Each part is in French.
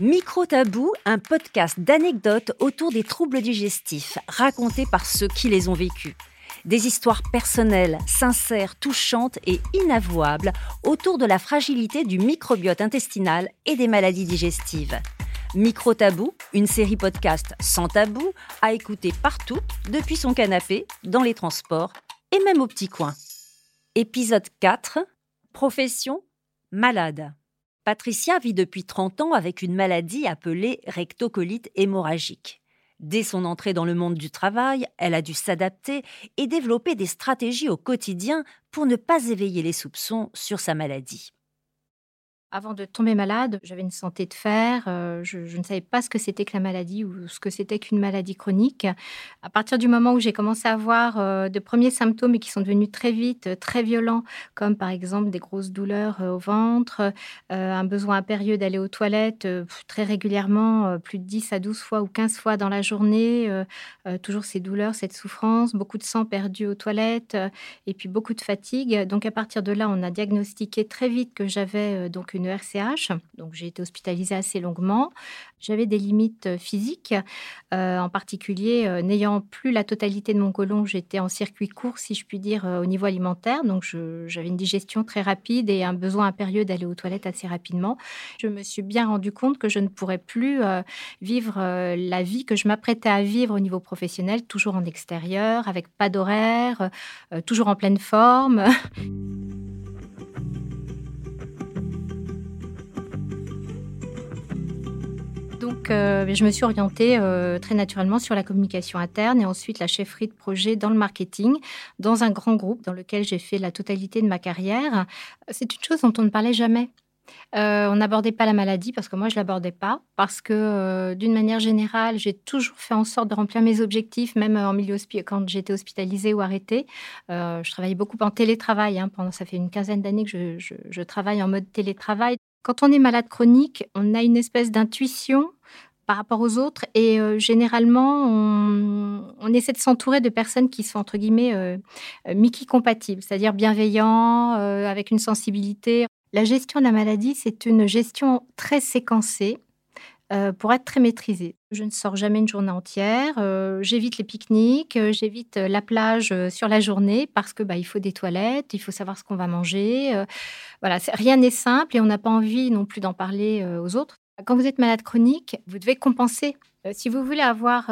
Micro Tabou, un podcast d'anecdotes autour des troubles digestifs racontés par ceux qui les ont vécus. Des histoires personnelles, sincères, touchantes et inavouables autour de la fragilité du microbiote intestinal et des maladies digestives. Micro Tabou, une série podcast sans tabou, à écouter partout, depuis son canapé, dans les transports et même au petit coin. Épisode 4 Profession malade. Patricia vit depuis 30 ans avec une maladie appelée rectocolite hémorragique. Dès son entrée dans le monde du travail, elle a dû s'adapter et développer des stratégies au quotidien pour ne pas éveiller les soupçons sur sa maladie. Avant de tomber malade, j'avais une santé de fer. Euh, je, ne savais pas ce que c'était que la maladie ou ce que c'était qu'une maladie chronique. À partir du moment où j'ai commencé à avoir euh, de premiers symptômes qui sont devenus très vite, euh, très violents, comme par exemple des grosses douleurs au ventre, un besoin impérieux d'aller aux toilettes très régulièrement, plus de 10 à 12 fois ou 15 fois dans la journée, toujours ces douleurs, cette souffrance, beaucoup de sang perdu aux toilettes et puis beaucoup de fatigue. Donc à partir de là, on a diagnostiqué très vite que j'avais donc une RCH. Donc j'ai été hospitalisée assez longuement. J'avais des limites euh, physiques, euh, en particulier euh, n'ayant plus la totalité de mon côlon, j'étais en circuit court, si je puis dire, au niveau alimentaire. Donc j'avais une digestion très rapide et un besoin impérieux d'aller aux toilettes assez rapidement. Je me suis bien rendu compte que je ne pourrais plus vivre la vie que je m'apprêtais à vivre au niveau professionnel, toujours en extérieur, avec pas d'horaire, toujours en pleine forme. Euh, je me suis orientée euh, très naturellement sur la communication interne et ensuite la chefferie de projet dans le marketing, dans un grand groupe dans lequel j'ai fait la totalité de ma carrière. C'est une chose dont on ne parlait jamais. Euh, on n'abordait pas la maladie parce que moi je l'abordais pas parce que d'une manière générale j'ai toujours fait en sorte de remplir mes objectifs même en milieu quand j'étais hospitalisée ou arrêtée. je travaillais beaucoup en télétravail hein, pendant ça fait une quinzaine d'années que je, travaille en mode télétravail. Quand on est malade chronique, on a une espèce d'intuition par rapport aux autres. Et euh, généralement, on, essaie de s'entourer de personnes qui sont, entre guillemets, euh, euh, Mickey compatibles, c'est-à-dire bienveillants, avec une sensibilité. La gestion de la maladie, c'est une gestion très séquencée. Pour être très maîtrisée. Je ne sors jamais une journée entière, j'évite les pique-niques, j'évite la plage sur la journée parce que bah, il faut des toilettes, il faut savoir ce qu'on va manger. voilà, rien n'est simple et on n'a pas envie non plus d'en parler aux autres. Quand vous êtes malade chronique, vous devez compenser. Si vous voulez avoir,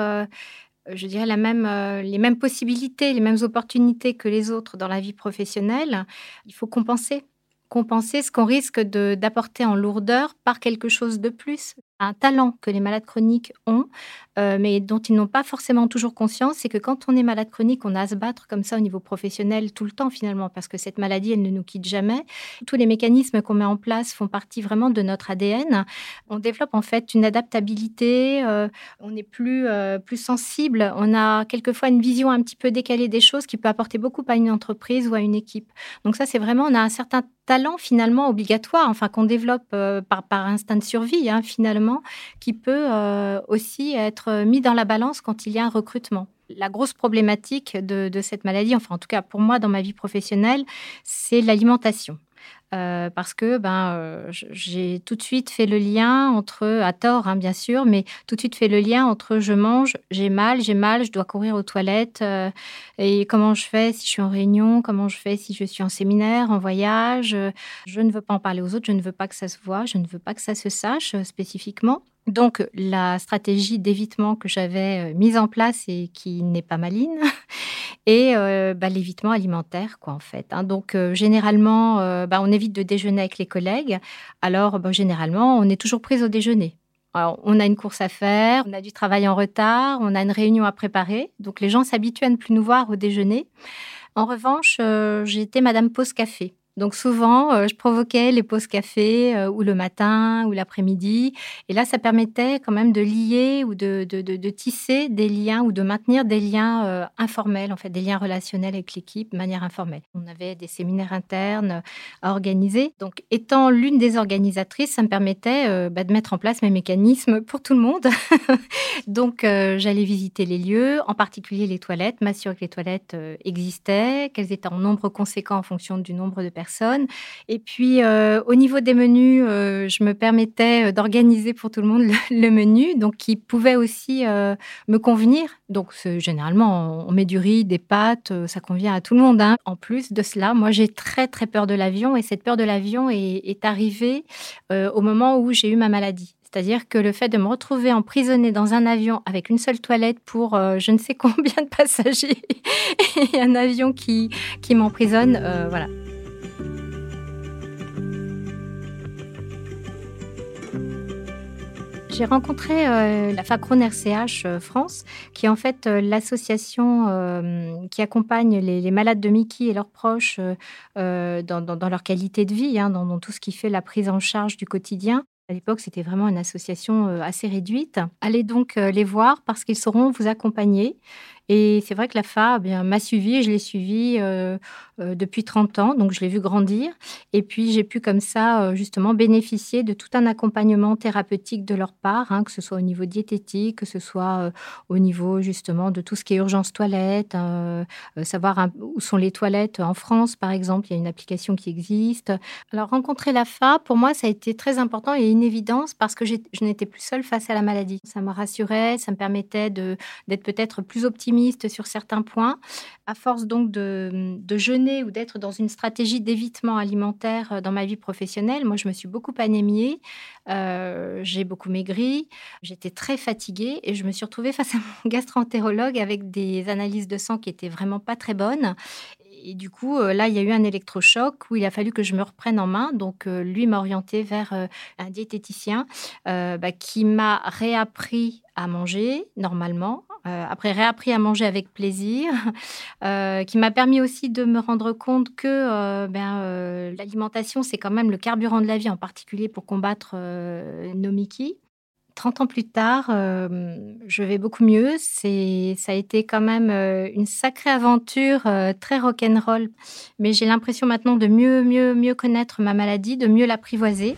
je dirais, la même, les mêmes possibilités, les mêmes opportunités que les autres dans la vie professionnelle, il faut compenser. Compenser ce qu'on risque d'apporter en lourdeur par quelque chose de plus un talent que les malades chroniques ont, euh, mais dont ils n'ont pas forcément toujours conscience, c'est que quand on est malade chronique, on a à se battre comme ça au niveau professionnel tout le temps finalement, parce que cette maladie, elle ne nous quitte jamais. Tous les mécanismes qu'on met en place font partie vraiment de notre ADN. On développe en fait une adaptabilité, euh, on est plus, euh, plus sensible, on a quelquefois une vision un petit peu décalée des choses qui peut apporter beaucoup à une entreprise ou à une équipe. Donc ça, c'est vraiment, on a un certain finalement obligatoire, enfin qu'on développe par, par instinct de survie hein, finalement qui peut euh, aussi être mis dans la balance quand il y a un recrutement. La grosse problématique de cette maladie, enfin en tout cas pour moi dans ma vie professionnelle, c'est l'alimentation. Euh, parce que ben, euh, j'ai tout de suite fait le lien entre, à tort hein, bien sûr, mais tout de suite fait le lien entre je mange, j'ai mal, j'ai mal, je dois courir aux toilettes, euh, et comment je fais si je suis en réunion, comment je fais si je suis en séminaire, en voyage, je ne veux pas en parler aux autres, je ne veux pas que ça se voit, je ne veux pas que ça se sache spécifiquement. Donc la stratégie d'évitement que j'avais mise en place et qui n'est pas maligne, et euh, bah, l'évitement alimentaire, quoi, en fait. Hein. Donc, euh, généralement, euh, bah, on évite de déjeuner avec les collègues. Alors, bah, généralement, on est toujours prise au déjeuner. on a une course à faire, on a du travail en retard, on a une réunion à préparer. Donc, les gens s'habituent à ne plus nous voir au déjeuner. En revanche, j'étais Madame Pause Café. Donc souvent, euh, je provoquais les pauses café euh, ou le matin ou l'après-midi. Et là, ça permettait quand même de lier ou de, tisser des liens ou de maintenir des liens euh, informels, en fait, des liens relationnels avec l'équipe de manière informelle. On avait des séminaires internes à organiser. Donc, étant l'une des organisatrices, ça me permettait bah, de mettre en place mes mécanismes pour tout le monde. Donc, j'allais visiter les lieux, en particulier les toilettes, m'assurer que les toilettes existaient, qu'elles étaient en nombre conséquent en fonction du nombre de personnes Et puis, au niveau des menus, je me permettais d'organiser pour tout le monde le, menu, donc qui pouvait aussi me convenir. Donc, généralement, on met du riz, des pâtes, ça convient à tout le monde. Hein. En plus de cela, moi, j'ai très, très peur de l'avion et cette peur de l'avion est, arrivée au moment où j'ai eu ma maladie. C'est-à-dire que le fait de me retrouver emprisonnée dans un avion avec une seule toilette pour euh, je ne sais combien de passagers et un avion qui, qui m'emprisonne, euh, voilà. J'ai rencontré euh, la FACRON RCH France, qui est en fait l'association qui accompagne les, malades de Mickey et leurs proches dans, leur qualité de vie, hein, dans, tout ce qui fait la prise en charge du quotidien. À l'époque, c'était vraiment une association assez réduite. Allez donc les voir parce qu'ils sauront vous accompagner. Et c'est vrai que la FA eh m'a suivi, je l'ai suivi euh, euh, depuis 30 ans, donc je l'ai vu grandir. Et puis j'ai pu comme ça euh, justement bénéficier de tout un accompagnement thérapeutique de leur part, hein, que ce soit au niveau diététique, que ce soit au niveau justement de tout ce qui est urgence toilette, savoir où sont les toilettes en France par exemple, il y a une application qui existe. Alors rencontrer la FA, pour moi, ça a été très important et une évidence parce que je n'étais plus seule face à la maladie. Ça me rassurait, ça me permettait d'être peut-être plus optimiste sur certains points. À force donc de, jeûner ou d'être dans une stratégie d'évitement alimentaire euh, dans ma vie professionnelle, moi je me suis beaucoup anémiée, euh, j'ai beaucoup maigri, j'étais très fatiguée et je me suis retrouvée face à mon gastroentérologue avec des analyses de sang qui étaient vraiment pas très bonnes et du coup, euh, là, il y a eu un électrochoc où il a fallu que je me reprenne en main. Donc, lui m'a orienté vers un diététicien bah, qui m'a réappris à manger normalement, après réappris à manger avec plaisir, euh, qui m'a permis aussi de me rendre compte que euh, ben, l'alimentation, c'est quand même le carburant de la vie, en particulier pour combattre nos Mickey. 30 ans plus tard, je vais beaucoup mieux. C'est, ça a été quand même une sacrée aventure, très rock'n'roll. Mais j'ai l'impression maintenant de mieux, mieux, mieux connaître ma maladie, de mieux l'apprivoiser.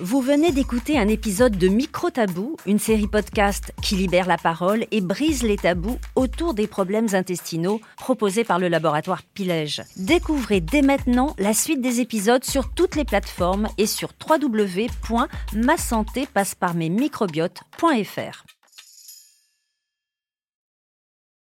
Vous venez d'écouter un épisode de Micro Tabou, une série podcast qui libère la parole et brise les tabous autour des problèmes intestinaux proposés par le laboratoire Pilège. Découvrez dès maintenant la suite des épisodes sur toutes les plateformes et sur www.masanté